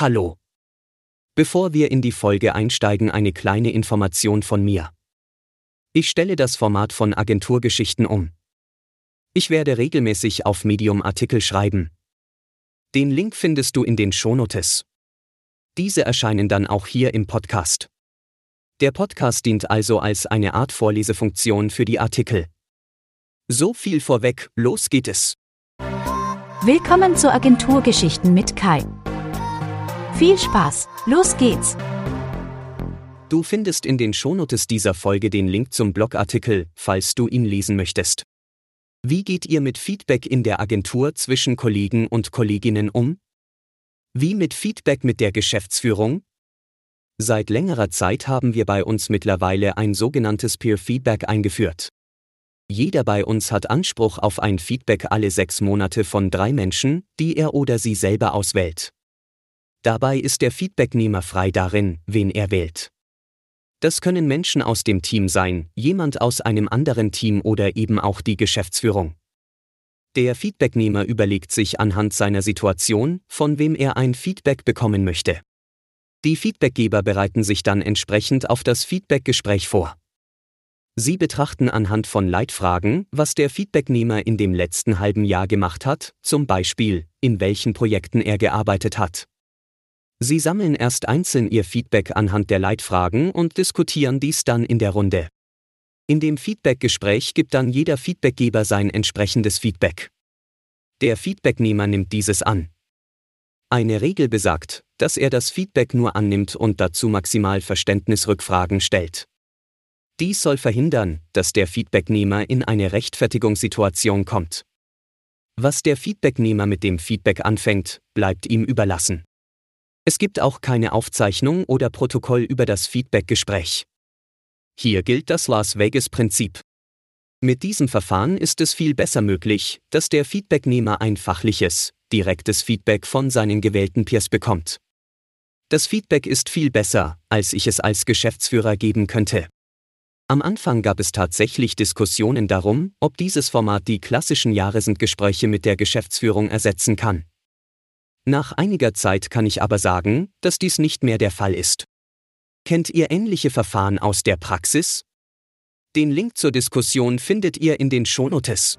Hallo. Bevor wir in die Folge einsteigen, eine kleine Information von mir. Ich stelle das Format von Agenturgeschichten um. Ich werde regelmäßig auf Medium Artikel schreiben. Den Link findest du in den Shownotes. Diese erscheinen dann auch hier im Podcast. Der Podcast dient also als eine Art Vorlesefunktion für die Artikel. So viel vorweg, los geht es. Willkommen zu Agenturgeschichten mit Kai. Viel Spaß, los geht's! Du findest in den Shownotes dieser Folge den Link zum Blogartikel, falls du ihn lesen möchtest. Wie geht ihr mit Feedback in der Agentur zwischen Kollegen und Kolleginnen um? Wie mit Feedback mit der Geschäftsführung? Seit längerer Zeit haben wir bei uns mittlerweile ein sogenanntes Peer Feedback eingeführt. Jeder bei uns hat Anspruch auf ein Feedback alle sechs Monate von drei Menschen, die er oder sie selber auswählt. Dabei ist der Feedbacknehmer frei darin, wen er wählt. Das können Menschen aus dem Team sein, jemand aus einem anderen Team oder eben auch die Geschäftsführung. Der Feedbacknehmer überlegt sich anhand seiner Situation, von wem er ein Feedback bekommen möchte. Die Feedbackgeber bereiten sich dann entsprechend auf das Feedbackgespräch vor. Sie betrachten anhand von Leitfragen, was der Feedbacknehmer in dem letzten halben Jahr gemacht hat, zum Beispiel, in welchen Projekten er gearbeitet hat. Sie sammeln erst einzeln ihr Feedback anhand der Leitfragen und diskutieren dies dann in der Runde. In dem Feedbackgespräch gibt dann jeder Feedbackgeber sein entsprechendes Feedback. Der Feedbacknehmer nimmt dieses an. Eine Regel besagt, dass er das Feedback nur annimmt und dazu maximal Verständnisrückfragen stellt. Dies soll verhindern, dass der Feedbacknehmer in eine Rechtfertigungssituation kommt. Was der Feedbacknehmer mit dem Feedback anfängt, bleibt ihm überlassen. Es gibt auch keine Aufzeichnung oder Protokoll über das Feedbackgespräch. Hier gilt das Las Vegas-Prinzip. Mit diesem Verfahren ist es viel besser möglich, dass der Feedbacknehmer ein fachliches, direktes Feedback von seinen gewählten Peers bekommt. Das Feedback ist viel besser, als ich es als Geschäftsführer geben könnte. Am Anfang gab es tatsächlich Diskussionen darum, ob dieses Format die klassischen Jahresendgespräche mit der Geschäftsführung ersetzen kann. Nach einiger Zeit kann ich aber sagen, dass dies nicht mehr der Fall ist. Kennt ihr ähnliche Verfahren aus der Praxis? Den Link zur Diskussion findet ihr in den Shownotes.